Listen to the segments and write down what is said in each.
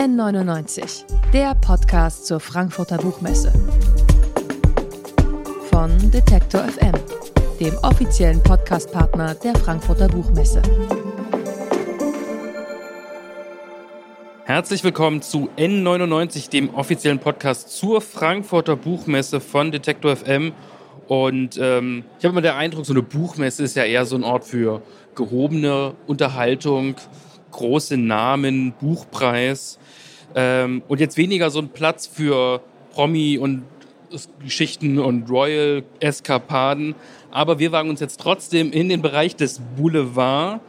N99, der Podcast zur Frankfurter Buchmesse. Von Detektor FM, dem offiziellen Podcastpartner der Frankfurter Buchmesse. Herzlich willkommen zu N99, dem offiziellen Podcast zur Frankfurter Buchmesse von Detektor FM. Und ähm, ich habe immer den Eindruck, so eine Buchmesse ist ja eher so ein Ort für gehobene Unterhaltung, große Namen, Buchpreis. Ähm, und jetzt weniger so ein Platz für Promi und Geschichten und Royal-Eskapaden. Aber wir wagen uns jetzt trotzdem in den Bereich des Boulevard.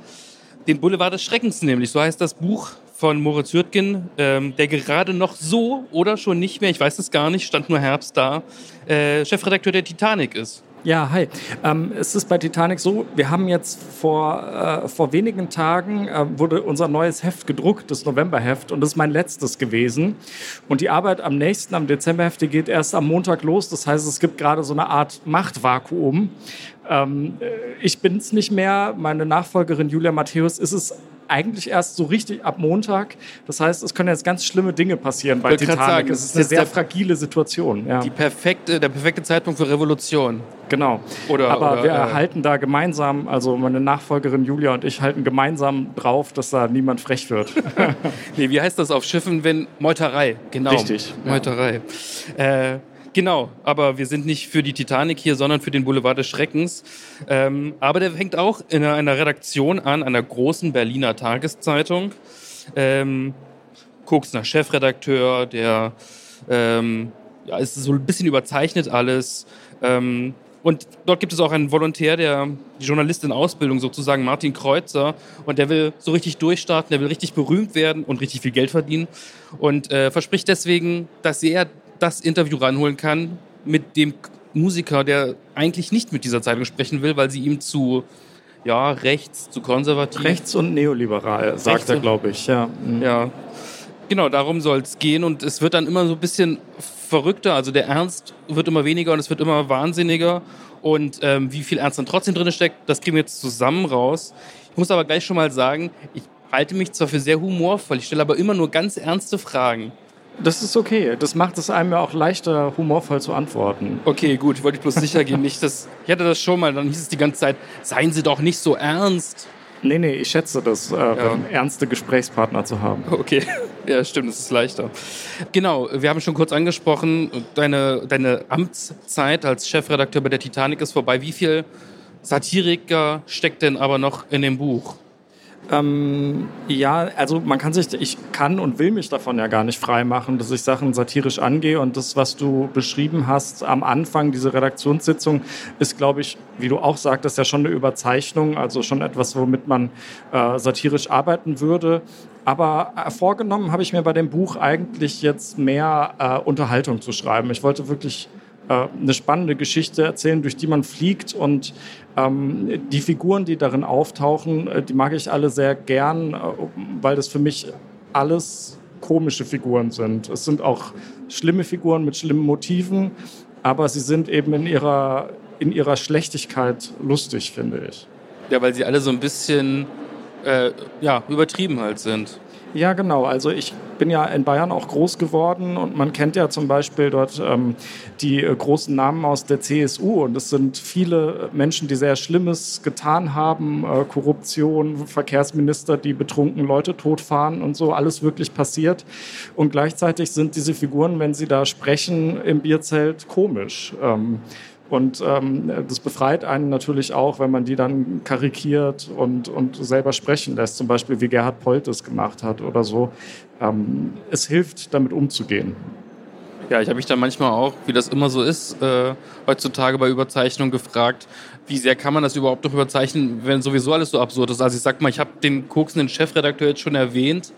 Den Boulevard des Schreckens nämlich, so heißt das Buch von Moritz Hürtgen, ähm, der gerade noch so oder schon nicht mehr, ich weiß es gar nicht, stand nur Herbst da, äh, Chefredakteur der Titanic ist. Ja, hi. Ähm, es ist bei Titanic so, wir haben jetzt vor, äh, vor wenigen Tagen äh, wurde unser neues Heft gedruckt, das Novemberheft, und das ist mein letztes gewesen. Und die Arbeit am nächsten, am Dezemberheft, die geht erst am Montag los. Das heißt, es gibt gerade so eine Art Machtvakuum. Ähm, äh, ich bin es nicht mehr. Meine Nachfolgerin Julia Matthäus ist es eigentlich erst so richtig ab Montag. Das heißt, es können jetzt ganz schlimme Dinge passieren bei Titanic. Sagen, es ist eine sehr fragile Situation. Ja. Die perfekte, der perfekte Zeitpunkt für Revolution. Genau. Oder, Aber oder, wir äh, halten da gemeinsam, also meine Nachfolgerin Julia und ich halten gemeinsam drauf, dass da niemand frech wird. nee, wie heißt das auf Schiffen, wenn Meuterei? Genau. Richtig. Meuterei. Ja. Äh, Genau, aber wir sind nicht für die Titanic hier, sondern für den Boulevard des Schreckens. Ähm, aber der fängt auch in einer Redaktion an, einer großen Berliner Tageszeitung. Ähm, Koksner Chefredakteur, der ähm, ja, ist so ein bisschen überzeichnet alles. Ähm, und dort gibt es auch einen Volontär, der die Journalistin Ausbildung sozusagen, Martin Kreuzer, und der will so richtig durchstarten, der will richtig berühmt werden und richtig viel Geld verdienen und äh, verspricht deswegen, dass er das Interview ranholen kann mit dem Musiker, der eigentlich nicht mit dieser Zeitung sprechen will, weil sie ihm zu ja, rechts, zu konservativ. Rechts und neoliberal, sagt rechts er, glaube ich. Ja. Mhm. ja. Genau, darum soll es gehen und es wird dann immer so ein bisschen verrückter. Also der Ernst wird immer weniger und es wird immer wahnsinniger. Und ähm, wie viel Ernst dann trotzdem drin steckt, das kriegen wir jetzt zusammen raus. Ich muss aber gleich schon mal sagen, ich halte mich zwar für sehr humorvoll, ich stelle aber immer nur ganz ernste Fragen. Das ist okay. Das macht es einem ja auch leichter, humorvoll zu antworten. Okay, gut. Ich wollte bloß sicher gehen. Nicht, dass, ich hatte das schon mal, dann hieß es die ganze Zeit, seien Sie doch nicht so ernst. Nee, nee, ich schätze das, äh, ja. ernste Gesprächspartner zu haben. Okay, ja, stimmt, das ist leichter. Genau, wir haben schon kurz angesprochen, deine, deine Amtszeit als Chefredakteur bei der Titanic ist vorbei. Wie viel Satiriker steckt denn aber noch in dem Buch? Ähm, ja, also man kann sich, ich kann und will mich davon ja gar nicht frei machen, dass ich Sachen satirisch angehe. Und das, was du beschrieben hast am Anfang, diese Redaktionssitzung, ist, glaube ich, wie du auch sagtest, ja schon eine Überzeichnung, also schon etwas, womit man äh, satirisch arbeiten würde. Aber äh, vorgenommen habe ich mir bei dem Buch eigentlich jetzt mehr äh, Unterhaltung zu schreiben. Ich wollte wirklich eine spannende Geschichte erzählen, durch die man fliegt. Und ähm, die Figuren, die darin auftauchen, äh, die mag ich alle sehr gern, äh, weil das für mich alles komische Figuren sind. Es sind auch schlimme Figuren mit schlimmen Motiven, aber sie sind eben in ihrer, in ihrer Schlechtigkeit lustig, finde ich. Ja, weil sie alle so ein bisschen äh, ja, übertrieben halt sind. Ja, genau. Also ich bin ja in Bayern auch groß geworden und man kennt ja zum Beispiel dort ähm, die äh, großen Namen aus der CSU und es sind viele Menschen, die sehr Schlimmes getan haben, äh, Korruption, Verkehrsminister, die betrunken Leute totfahren und so, alles wirklich passiert. Und gleichzeitig sind diese Figuren, wenn sie da sprechen, im Bierzelt komisch. Ähm, und ähm, das befreit einen natürlich auch, wenn man die dann karikiert und, und selber sprechen lässt, zum Beispiel wie Gerhard Polt es gemacht hat oder so. Ähm, es hilft, damit umzugehen. Ja, ich habe mich dann manchmal auch, wie das immer so ist, äh, heutzutage bei Überzeichnung gefragt, wie sehr kann man das überhaupt noch überzeichnen, wenn sowieso alles so absurd ist. Also ich sag mal, ich habe den koksenden Chefredakteur jetzt schon erwähnt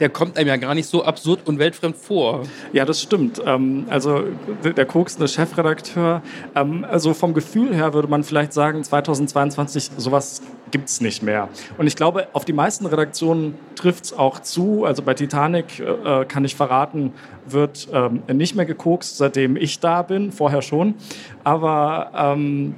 der kommt einem ja gar nicht so absurd und weltfremd vor. Ja, das stimmt. Ähm, also der koksende Chefredakteur, ähm, also vom Gefühl her würde man vielleicht sagen, 2022 sowas gibt es nicht mehr. Und ich glaube, auf die meisten Redaktionen trifft es auch zu. Also bei Titanic äh, kann ich verraten, wird ähm, nicht mehr gekokst, seitdem ich da bin, vorher schon. Aber ähm,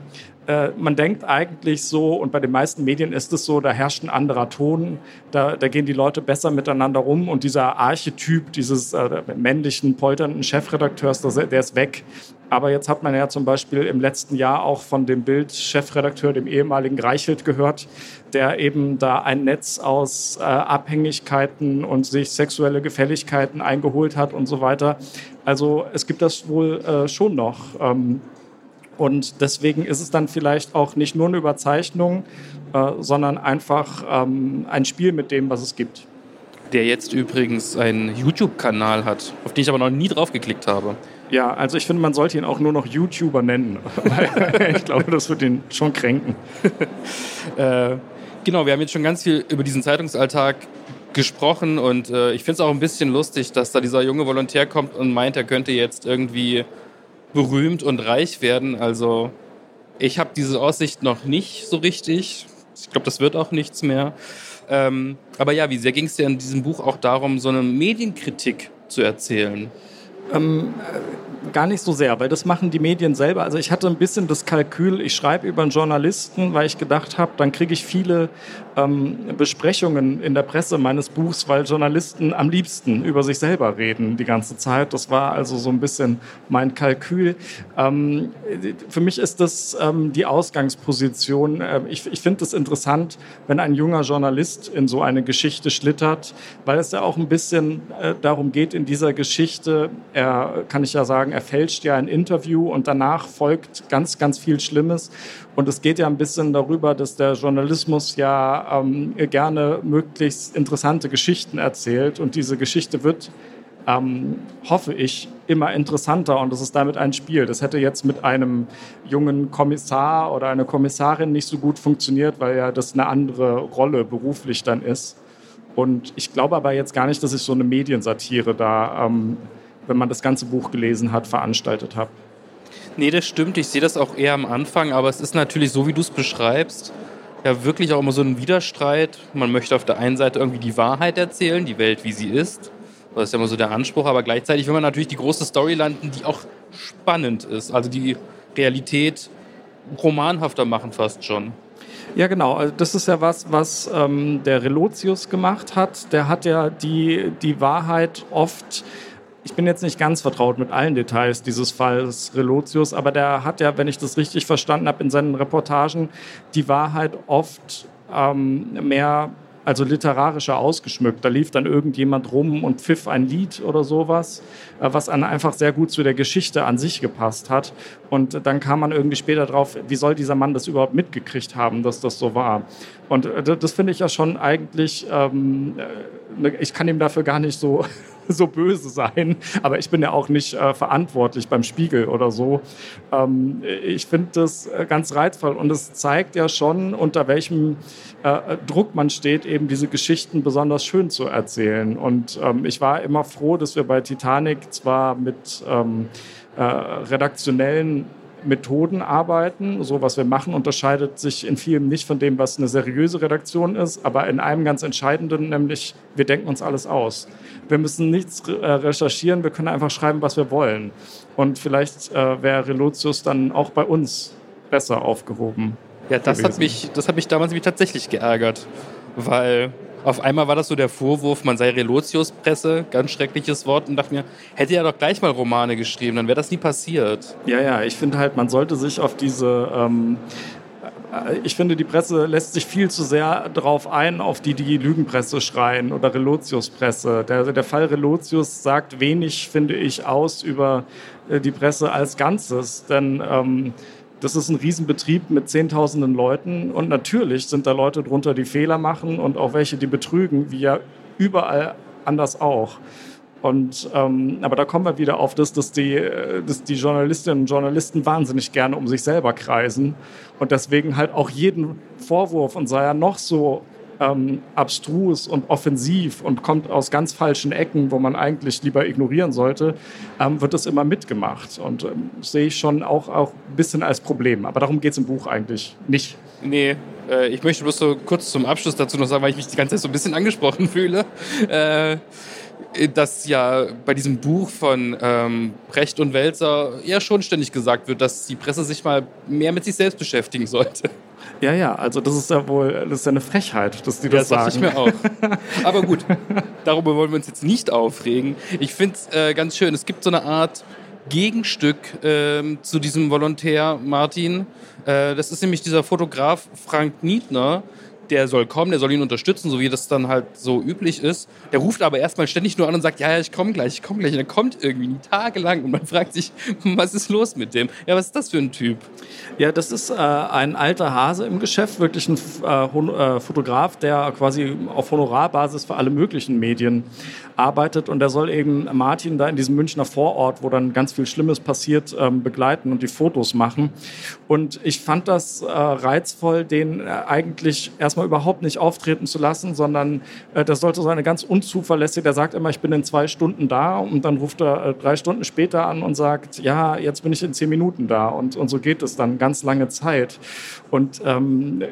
äh, man denkt eigentlich so, und bei den meisten Medien ist es so, da herrscht ein anderer Ton, da, da gehen die Leute besser miteinander rum und dieser Archetyp dieses äh, männlichen, polternden Chefredakteurs, der ist weg. Aber jetzt hat man ja zum Beispiel im letzten Jahr auch von dem Bild-Chefredakteur, dem ehemaligen Reichelt, gehört, der eben da ein Netz aus äh, Abhängigkeiten und sich sexuelle Gefälligkeiten eingeholt hat und so weiter. Also es gibt das wohl äh, schon noch. Ähm, und deswegen ist es dann vielleicht auch nicht nur eine Überzeichnung, äh, sondern einfach ähm, ein Spiel mit dem, was es gibt. Der jetzt übrigens einen YouTube-Kanal hat, auf den ich aber noch nie drauf geklickt habe. Ja, also ich finde, man sollte ihn auch nur noch YouTuber nennen. ich glaube, das wird ihn schon kränken. äh, genau, wir haben jetzt schon ganz viel über diesen Zeitungsalltag gesprochen und äh, ich finde es auch ein bisschen lustig, dass da dieser junge Volontär kommt und meint, er könnte jetzt irgendwie berühmt und reich werden. Also ich habe diese Aussicht noch nicht so richtig. Ich glaube, das wird auch nichts mehr. Ähm, aber ja, wie sehr ging es dir in diesem Buch auch darum, so eine Medienkritik zu erzählen? Ähm, gar nicht so sehr, weil das machen die Medien selber. Also ich hatte ein bisschen das Kalkül, ich schreibe über einen Journalisten, weil ich gedacht habe, dann kriege ich viele ähm, Besprechungen in der Presse meines Buchs, weil Journalisten am liebsten über sich selber reden die ganze Zeit. Das war also so ein bisschen mein Kalkül. Ähm, für mich ist das ähm, die Ausgangsposition. Ähm, ich ich finde es interessant, wenn ein junger Journalist in so eine Geschichte schlittert, weil es ja auch ein bisschen äh, darum geht in dieser Geschichte, er kann ich ja sagen, er fälscht ja ein Interview und danach folgt ganz, ganz viel Schlimmes. Und es geht ja ein bisschen darüber, dass der Journalismus ja ähm, gerne möglichst interessante Geschichten erzählt. Und diese Geschichte wird, ähm, hoffe ich, immer interessanter. Und das ist damit ein Spiel. Das hätte jetzt mit einem jungen Kommissar oder einer Kommissarin nicht so gut funktioniert, weil ja das eine andere Rolle beruflich dann ist. Und ich glaube aber jetzt gar nicht, dass ich so eine Mediensatire da, ähm, wenn man das ganze Buch gelesen hat, veranstaltet habe. Nee, das stimmt. Ich sehe das auch eher am Anfang, aber es ist natürlich so, wie du es beschreibst, ja wirklich auch immer so ein Widerstreit. Man möchte auf der einen Seite irgendwie die Wahrheit erzählen, die Welt, wie sie ist. Das ist ja immer so der Anspruch, aber gleichzeitig will man natürlich die große Story landen, die auch spannend ist. Also die Realität romanhafter machen fast schon. Ja, genau. Also das ist ja was, was ähm, der Relotius gemacht hat. Der hat ja die, die Wahrheit oft ich bin jetzt nicht ganz vertraut mit allen Details dieses Falls Relotius, aber der hat ja, wenn ich das richtig verstanden habe, in seinen Reportagen die Wahrheit oft ähm, mehr also literarischer ausgeschmückt. Da lief dann irgendjemand rum und pfiff ein Lied oder sowas, was dann einfach sehr gut zu der Geschichte an sich gepasst hat. Und dann kam man irgendwie später drauf, wie soll dieser Mann das überhaupt mitgekriegt haben, dass das so war. Und äh, das finde ich ja schon eigentlich, ähm, äh, ne, ich kann ihm dafür gar nicht so so böse sein, aber ich bin ja auch nicht äh, verantwortlich beim Spiegel oder so. Ähm, ich finde das äh, ganz reizvoll und es zeigt ja schon, unter welchem äh, Druck man steht, eben diese Geschichten besonders schön zu erzählen. Und ähm, ich war immer froh, dass wir bei Titanic zwar mit ähm, äh, redaktionellen Methoden arbeiten. So, was wir machen, unterscheidet sich in vielem nicht von dem, was eine seriöse Redaktion ist, aber in einem ganz entscheidenden, nämlich wir denken uns alles aus. Wir müssen nichts äh, recherchieren, wir können einfach schreiben, was wir wollen. Und vielleicht äh, wäre Relotius dann auch bei uns besser aufgehoben. Ja, das hat, mich, das hat mich damals tatsächlich geärgert, weil auf einmal war das so der Vorwurf, man sei Relotius-Presse, ganz schreckliches Wort, und dachte mir, hätte er doch gleich mal Romane geschrieben, dann wäre das nie passiert. Ja, ja, ich finde halt, man sollte sich auf diese. Ähm, ich finde, die Presse lässt sich viel zu sehr darauf ein, auf die, die Lügenpresse schreien oder Relotius-Presse. Der, der Fall Relotius sagt wenig, finde ich, aus über äh, die Presse als Ganzes. Denn ähm, das ist ein Riesenbetrieb mit Zehntausenden Leuten und natürlich sind da Leute drunter, die Fehler machen und auch welche, die betrügen, wie ja überall anders auch. Und, ähm, aber da kommen wir wieder auf das, dass die, dass die Journalistinnen und Journalisten wahnsinnig gerne um sich selber kreisen und deswegen halt auch jeden Vorwurf und sei er noch so ähm, abstrus und offensiv und kommt aus ganz falschen Ecken, wo man eigentlich lieber ignorieren sollte, ähm, wird das immer mitgemacht. Und ähm, sehe ich schon auch, auch ein bisschen als Problem. Aber darum geht es im Buch eigentlich nicht. Nee, Äh, ich möchte bloß so kurz zum Abschluss dazu noch sagen, weil ich mich die ganze Zeit so ein bisschen angesprochen fühle. Äh, dass ja bei diesem Buch von ähm, Brecht und Welser ja schon ständig gesagt wird, dass die Presse sich mal mehr mit sich selbst beschäftigen sollte. Ja, ja, also das ist ja wohl, das ist ja eine Frechheit, dass die das ja, das sagen. Das ich mir auch. Aber gut, darüber wollen wir uns jetzt nicht aufregen. Ich finde es äh, ganz schön, es gibt so eine Art Gegenstück äh, zu diesem Volontär Martin. Äh, das ist nämlich dieser Fotograf Frank Niedner, der soll kommen, der soll ihn unterstützen, so wie das dann halt so üblich ist. Der ruft aber erstmal ständig nur an und sagt, ja, ja, ich komme gleich, ich komme gleich. Und er kommt irgendwie tagelang und man fragt sich, was ist los mit dem? Ja, was ist das für ein Typ? Ja, das ist äh, ein alter Hase im Geschäft, wirklich ein äh, äh, Fotograf, der quasi auf Honorarbasis für alle möglichen Medien arbeitet und der soll eben Martin da in diesem Münchner Vorort, wo dann ganz viel Schlimmes passiert, ähm, begleiten und die Fotos machen. Und ich fand das äh, reizvoll, den äh, eigentlich erstmal überhaupt nicht auftreten zu lassen, sondern äh, das sollte so eine ganz unzuverlässige, der sagt immer, ich bin in zwei Stunden da und dann ruft er drei Stunden später an und sagt, ja, jetzt bin ich in zehn Minuten da und, und so geht es dann ganz lange Zeit. Und ähm,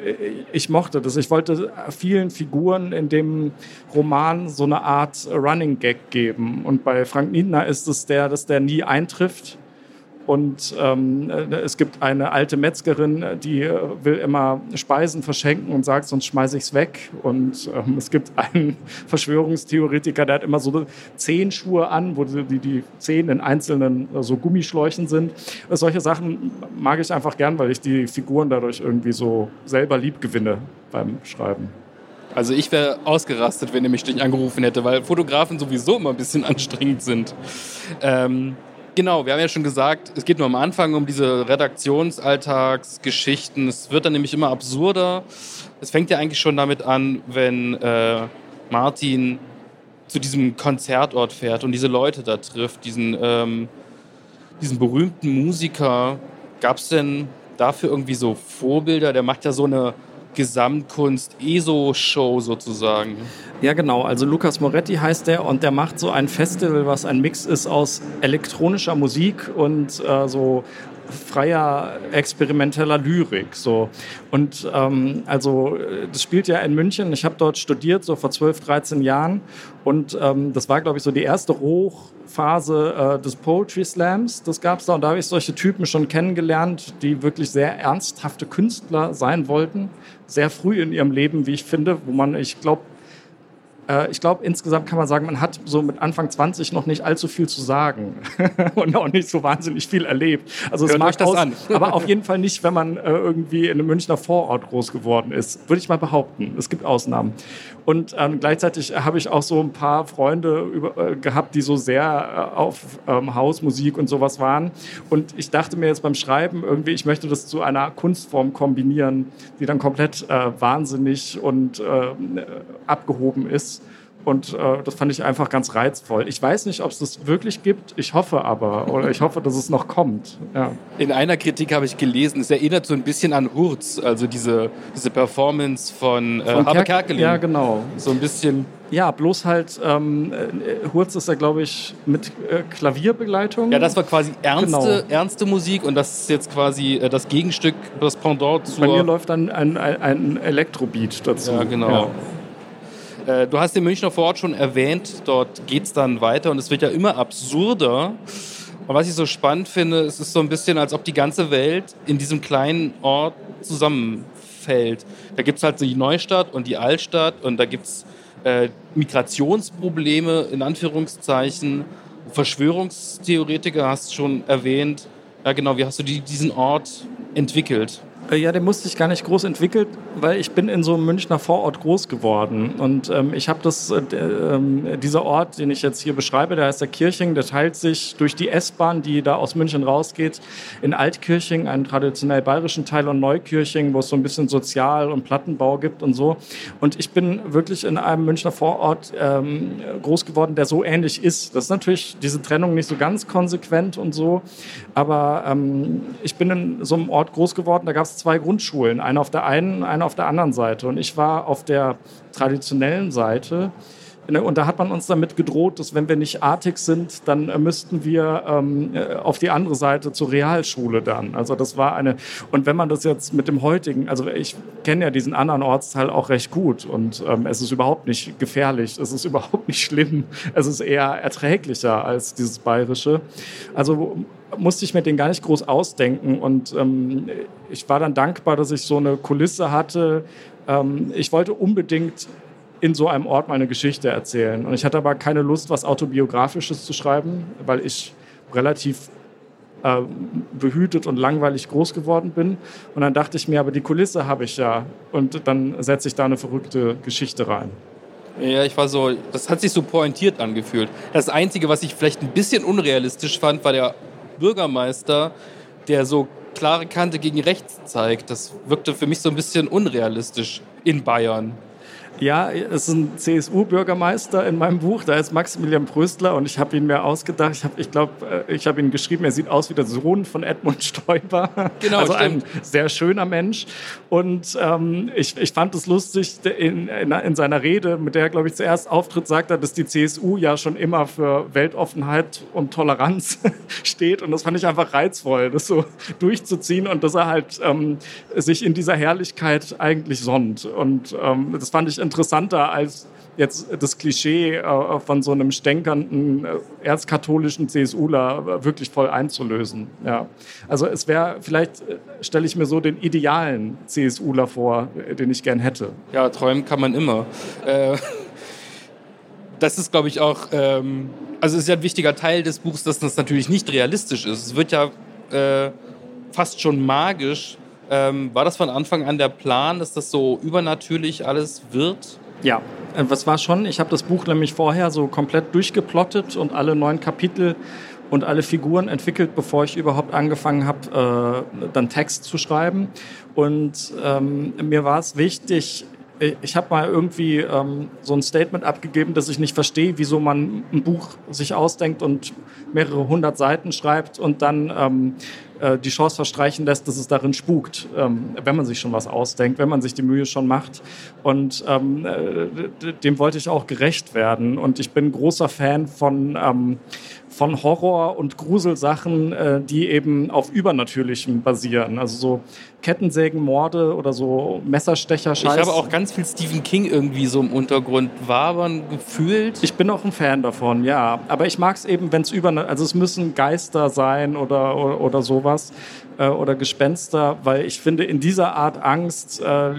ich mochte das. Ich wollte vielen Figuren in dem Roman so eine Art Running Gag geben. Und bei Frank Niedner ist es der, dass der nie eintrifft. Und ähm, äh, es gibt eine alte Metzgerin, die äh, will immer Speisen verschenken und sagt, sonst schmeiße ich es weg. Und ähm, es gibt einen Verschwörungstheoretiker, der hat immer so Zehenschuhe an, wo die, die Zehen in einzelnen äh, so Gummischläuchen sind. Und solche Sachen mag ich einfach gern, weil ich die Figuren dadurch irgendwie so selber lieb gewinne beim Schreiben. Also ich wäre ausgerastet, wenn er mich nicht angerufen hätte, weil Fotografen sowieso immer ein bisschen anstrengend sind. Ähm Genau, wir haben ja schon gesagt, es geht nur am Anfang um diese Redaktionsalltagsgeschichten. Es wird dann nämlich immer absurder. Es fängt ja eigentlich schon damit an, wenn äh, Martin zu diesem Konzertort fährt und diese Leute da trifft, diesen, ähm, diesen berühmten Musiker. Gab es denn dafür irgendwie so Vorbilder? Der macht ja so eine Gesamtkunst-ESO-Show sozusagen. Ja, genau. Also Lukas Moretti heißt der und der macht so ein Festival, was ein Mix ist aus elektronischer Musik und äh, so freier experimenteller Lyrik. So. Und ähm, also das spielt ja in München. Ich habe dort studiert, so vor 12, 13 Jahren. Und ähm, das war, glaube ich, so die erste Hochphase äh, des Poetry Slams. Das gab es da. Und da habe ich solche Typen schon kennengelernt, die wirklich sehr ernsthafte Künstler sein wollten. Sehr früh in ihrem Leben, wie ich finde, wo man, ich glaube, ich glaube, insgesamt kann man sagen, man hat so mit Anfang 20 noch nicht allzu viel zu sagen und auch nicht so wahnsinnig viel erlebt. Also es mag das aus, an. aber auf jeden Fall nicht, wenn man äh, irgendwie in einem Münchner Vorort groß geworden ist. Würde ich mal behaupten. Es gibt Ausnahmen. Und ähm, gleichzeitig habe ich auch so ein paar Freunde über, äh, gehabt, die so sehr äh, auf ähm, Hausmusik und sowas waren. Und ich dachte mir jetzt beim Schreiben irgendwie, ich möchte das zu einer Kunstform kombinieren, die dann komplett äh, wahnsinnig und äh, abgehoben ist. Und äh, das fand ich einfach ganz reizvoll. Ich weiß nicht, ob es das wirklich gibt. Ich hoffe aber. Oder ich hoffe, dass es noch kommt. Ja. In einer Kritik habe ich gelesen, es erinnert so ein bisschen an Hurz, also diese, diese Performance von, äh, von Habe Kerkeling. Ja, genau. So ein bisschen. Ja, bloß halt, ähm, äh, Hurz ist ja, glaube ich, mit äh, Klavierbegleitung. Ja, das war quasi ernste, genau. ernste Musik und das ist jetzt quasi äh, das Gegenstück, das Pendant zu. Bei mir läuft dann ein, ein, ein Elektrobeat dazu. Ja, genau. Ja. Äh, du hast den Münchner Vorort schon erwähnt, dort geht es dann weiter und es wird ja immer absurder. Und was ich so spannend finde, es ist so ein bisschen, als ob die ganze Welt in diesem kleinen Ort zusammenfällt. Da gibt es halt die Neustadt und die Altstadt und da gibt es äh, Migrationsprobleme in Anführungszeichen. Verschwörungstheoretiker hast du schon erwähnt. Ja, genau, wie hast du die, diesen Ort entwickelt? Äh, ja, der musste sich gar nicht groß entwickelt, weil ich bin in so einem Münchner Vorort groß geworden. Und ähm, ich habe das, äh, äh, dieser Ort, den ich jetzt hier beschreibe, der heißt der Kirching, der teilt sich durch die S-Bahn, die da aus München rausgeht, in Altkirching, einen traditionell bayerischen Teil, und Neukirching, wo es so ein bisschen Sozial- und Plattenbau gibt und so. Und ich bin wirklich in einem Münchner Vorort ähm, groß geworden, der so ähnlich ist. Das ist natürlich diese Trennung nicht so ganz konsequent und so, aber ähm, ich bin in so einem Ort groß geworden, da gab es zwei Grundschulen, eine auf der einen, eine auf der anderen Seite. Und ich war auf der traditionellen Seite und da hat man uns damit gedroht, dass wenn wir nicht artig sind, dann äh, müssten wir ähm, äh, auf die andere Seite zur Realschule dann. Also das war eine, und wenn man das jetzt mit dem heutigen, also ich kenne ja diesen anderen Ortsteil auch recht gut und ähm, es ist überhaupt nicht gefährlich, es ist überhaupt nicht schlimm, es ist eher erträglicher als dieses bayerische. Also musste ich mir den gar nicht groß ausdenken und ähm, ich war dann dankbar, dass ich so eine Kulisse hatte. Ähm, ich wollte unbedingt in so einem Ort meine Geschichte erzählen. Und ich hatte aber keine Lust, was Autobiografisches zu schreiben, weil ich relativ äh, behütet und langweilig groß geworden bin. Und dann dachte ich mir, aber die Kulisse habe ich ja. Und dann setze ich da eine verrückte Geschichte rein. Ja, ich war so, das hat sich so pointiert angefühlt. Das Einzige, was ich vielleicht ein bisschen unrealistisch fand, war der Bürgermeister, der so klare Kante gegen rechts zeigt. Das wirkte für mich so ein bisschen unrealistisch in Bayern. Ja, es ist ein CSU-Bürgermeister in meinem Buch, da ist Maximilian Pröstler und ich habe ihn mir ausgedacht. Ich, hab, ich glaube, äh, ich habe ihn geschrieben, er sieht aus wie der Sohn von Edmund Stoiber. Genau, also stimmt. ein sehr schöner Mensch. Und ähm, ich, ich fand es lustig, in, in, in, seiner Rede, mit der er, glaube ich, zuerst auftritt, sagt er, dass die CSU ja schon immer für Weltoffenheit und Toleranz steht. Und das fand ich einfach reizvoll, das so durchzuziehen und dass er halt ähm, sich in dieser Herrlichkeit eigentlich sonnt. Und ähm, das fand ich interessanter als jetzt das Klischee äh, von so einem stänkernden äh, erzkatholischen CSUler wirklich voll einzulösen. Ja. Also es wäre, vielleicht äh, stelle ich mir so den idealen CSUler vor, den ich gern hätte. Ja, träumen kann man immer. das ist, glaube ich, auch, ähm, also es ist ja ein wichtiger Teil des Buchs, dass das natürlich nicht realistisch ist. Es wird ja fast schon magisch, ähm, war das von Anfang an der Plan, dass das so übernatürlich alles wird? Ja, was äh, war schon? Ich habe das Buch nämlich vorher so komplett durchgeplottet und alle neun Kapitel und alle Figuren entwickelt, bevor ich überhaupt angefangen habe, äh, dann Text zu schreiben. Und ähm, mir war es wichtig, ich habe mal irgendwie ähm, so ein Statement abgegeben, dass ich nicht verstehe, wieso man ein Buch sich ausdenkt und mehrere hundert Seiten schreibt und dann ähm, äh, die Chance verstreichen lässt, dass es darin spukt, ähm, wenn man sich schon was ausdenkt, wenn man sich die Mühe schon macht. Und ähm, äh, dem wollte ich auch gerecht werden. Und ich bin großer Fan von ähm, von Horror- und Gruselsachen, äh, die eben auf Übernatürlichem basieren. Also so Kettensägenmorde oder so Messerstecher. -Scheiß. Ich habe auch ganz viel Stephen King irgendwie so im Untergrund wabern gefühlt. Ich bin auch ein Fan davon, ja. Aber ich mag es eben, wenn es über, also es müssen Geister sein oder, oder, oder sowas äh, oder Gespenster, weil ich finde, in dieser Art Angst äh,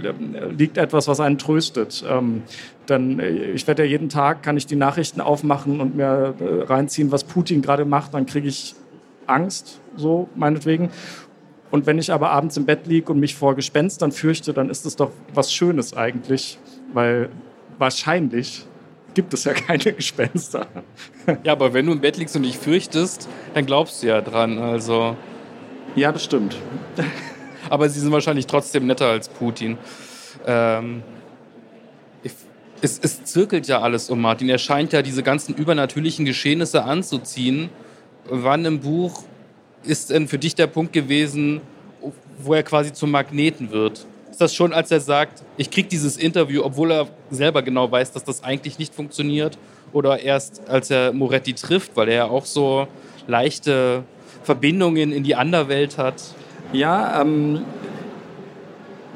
liegt etwas, was einen tröstet. Ähm, dann, äh, ich werde ja jeden Tag, kann ich die Nachrichten aufmachen und mir äh, reinziehen, was Putin gerade macht, dann kriege ich Angst, so meinetwegen. Und wenn ich aber abends im Bett liege und mich vor Gespenstern fürchte, dann ist es doch was Schönes eigentlich, weil wahrscheinlich gibt es ja keine Gespenster. Ja, aber wenn du im Bett liegst und dich fürchtest, dann glaubst du ja dran. Also. Ja, das stimmt. aber sie sind wahrscheinlich trotzdem netter als Putin. Ähm, es, es zirkelt ja alles um Martin. Er scheint ja diese ganzen übernatürlichen Geschehnisse anzuziehen. Wann im Buch ist denn für dich der Punkt gewesen, wo er quasi zum Magneten wird? Ist das schon, als er sagt, ich kriege dieses Interview, obwohl er selber genau weiß, dass das eigentlich nicht funktioniert? Oder erst, als er Moretti trifft, weil er ja auch so leichte Verbindungen in die Anderwelt hat? Ja, ähm,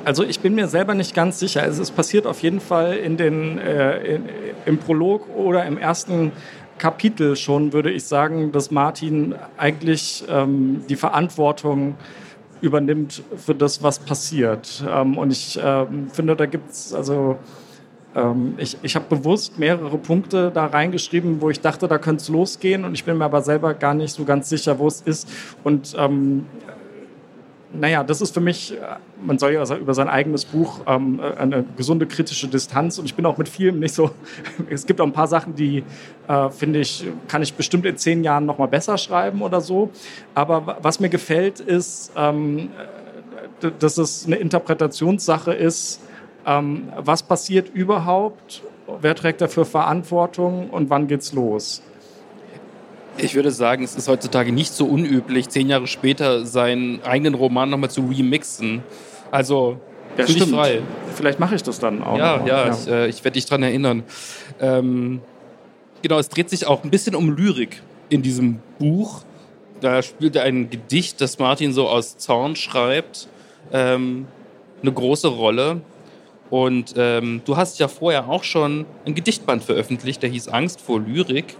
also ich bin mir selber nicht ganz sicher. Also es passiert auf jeden Fall in den, äh, in, im Prolog oder im ersten Kapitel schon, würde ich sagen, dass Martin eigentlich ähm, die Verantwortung übernimmt für das, was passiert. Ähm, und ich ähm, finde, da gibt es also ich, ich habe bewusst mehrere Punkte da reingeschrieben, wo ich dachte, da könnte es losgehen und ich bin mir aber selber gar nicht so ganz sicher, wo es ist. Und ähm, naja, das ist für mich, äh, man soll ja über sein eigenes Buch ähm, äh, eine gesunde kritische Distanz und ich bin auch mit vielem nicht so, es gibt auch ein paar Sachen, die äh, finde ich, kann ich bestimmt in zehn Jahren noch mal besser schreiben oder so. Aber was mir gefällt ist, ähm, dass es eine Interpretationssache ist, ähm, was passiert überhaupt, wer trägt dafür Verantwortung und wann geht's los. Ich würde sagen, es ist heutzutage nicht so unüblich, zehn Jahre später seinen eigenen Roman nochmal zu remixen. Also Ja, stimmt. frei. Vielleicht mache ich das dann auch. Ja, noch. ja, ich, äh, ich werde dich daran erinnern. Ähm, genau, es dreht sich auch ein bisschen um Lyrik in diesem Buch. Da spielt ein Gedicht, das Martin so aus Zorn schreibt, ähm, eine große Rolle. Und ähm, du hast ja vorher auch schon ein Gedichtband veröffentlicht, der hieß Angst vor Lyrik.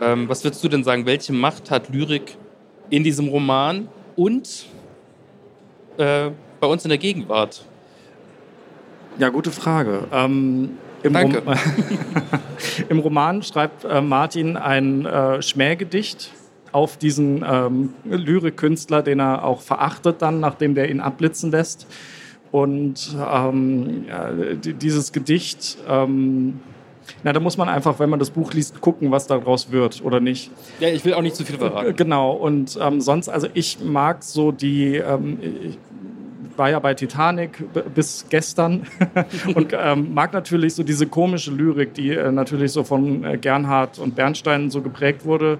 Ähm, was würdest du denn sagen, welche Macht hat Lyrik in diesem Roman und äh, bei uns in der Gegenwart? Ja, gute Frage. Ähm, im, Danke. Rom Im Roman schreibt äh, Martin ein äh, Schmähgedicht auf diesen ähm, Lyrikkünstler, den er auch verachtet dann, nachdem der ihn abblitzen lässt. Und ähm, dieses Gedicht, ähm, na, da muss man einfach, wenn man das Buch liest, gucken, was daraus wird oder nicht. Ja, ich will auch nicht zu viel verraten. Genau, und ähm, sonst, also ich mag so die, ähm, ich war ja bei Titanic bis gestern und ähm, mag natürlich so diese komische Lyrik, die äh, natürlich so von äh, Gernhardt und Bernstein so geprägt wurde.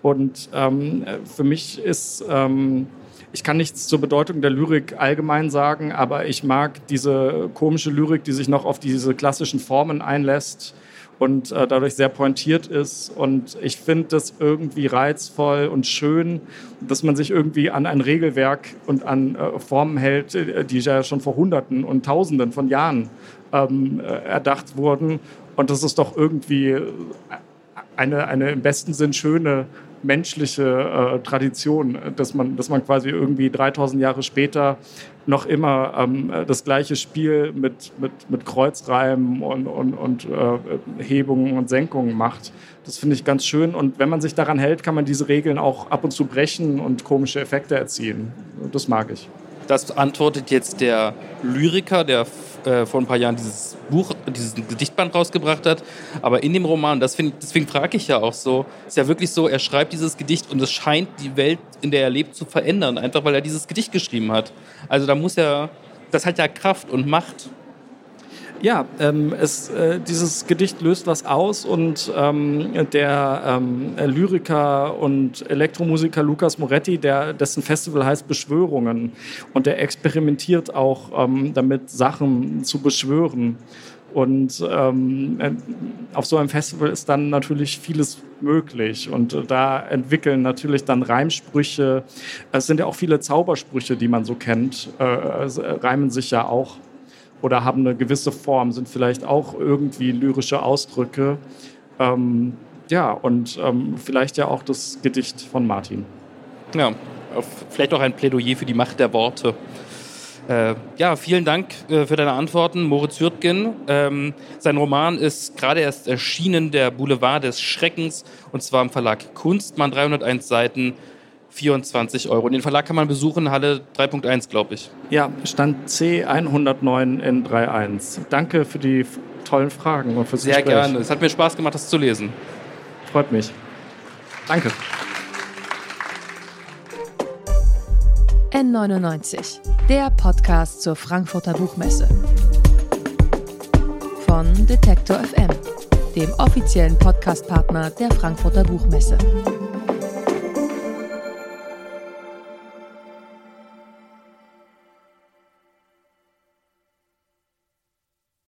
Und ähm, äh, für mich ist, ähm, ich kann nichts zur Bedeutung der Lyrik allgemein sagen, aber ich mag diese komische Lyrik, die sich noch auf diese klassischen Formen einlässt und äh, dadurch sehr pointiert ist. Und ich finde das irgendwie reizvoll und schön, dass man sich irgendwie an ein Regelwerk und an äh, Formen hält, äh, die ja schon vor Hunderten und Tausenden von Jahren ähm, äh, erdacht wurden. Und das ist doch irgendwie äh, eine, eine im besten Sinn schöne menschliche äh, Tradition, dass man, dass man quasi irgendwie 3000 Jahre später noch immer ähm, das gleiche Spiel mit, mit, mit Kreuzreimen und, und, und äh, Hebungen und Senkungen macht. Das finde ich ganz schön. Und wenn man sich daran hält, kann man diese Regeln auch ab und zu brechen und komische Effekte erzielen. Das mag ich. Das antwortet jetzt der Lyriker, der äh, vor ein paar Jahren dieses Buch, dieses Gedichtband rausgebracht hat. Aber in dem Roman, find, deswegen frage ich ja auch so, ist ja wirklich so, er schreibt dieses Gedicht und es scheint die Welt, in der er lebt, zu verändern, einfach weil er dieses Gedicht geschrieben hat. Also da muss er, das hat ja Kraft und Macht. Ja, ähm, es, äh, dieses Gedicht löst was aus und ähm, der ähm, Lyriker und Elektromusiker Lukas Moretti, der, dessen Festival heißt Beschwörungen und der experimentiert auch ähm, damit, Sachen zu beschwören. Und ähm, äh, auf so einem Festival ist dann natürlich vieles möglich. Und äh, da entwickeln natürlich dann Reimsprüche. Es sind ja auch viele Zaubersprüche, die man so kennt, äh, äh, reimen sich ja auch oder haben eine gewisse Form, sind vielleicht auch irgendwie lyrische Ausdrücke. Ähm, ja, und ähm, vielleicht ja auch das Gedicht von Martin. Ja, vielleicht auch ein Plädoyer für die Macht der Worte. Äh, ja, vielen Dank äh, für deine Antworten, Moritz Hürtgen. Ähm, sein Roman ist gerade erst erschienen, der Boulevard des Schreckens, und zwar im Verlag Kunstmann, 301 Seiten, 24 Euro. Und den Verlag kann man besuchen, Halle 3.1, glaube ich. Ja, Stand C109 in 3.1. Danke für die tollen Fragen und fürs Sehr Gespräch. gerne. Es hat mir Spaß gemacht, das zu lesen. Freut mich. Danke. N99, der Podcast zur Frankfurter Buchmesse. Von Detektor FM, dem offiziellen Podcastpartner der Frankfurter Buchmesse.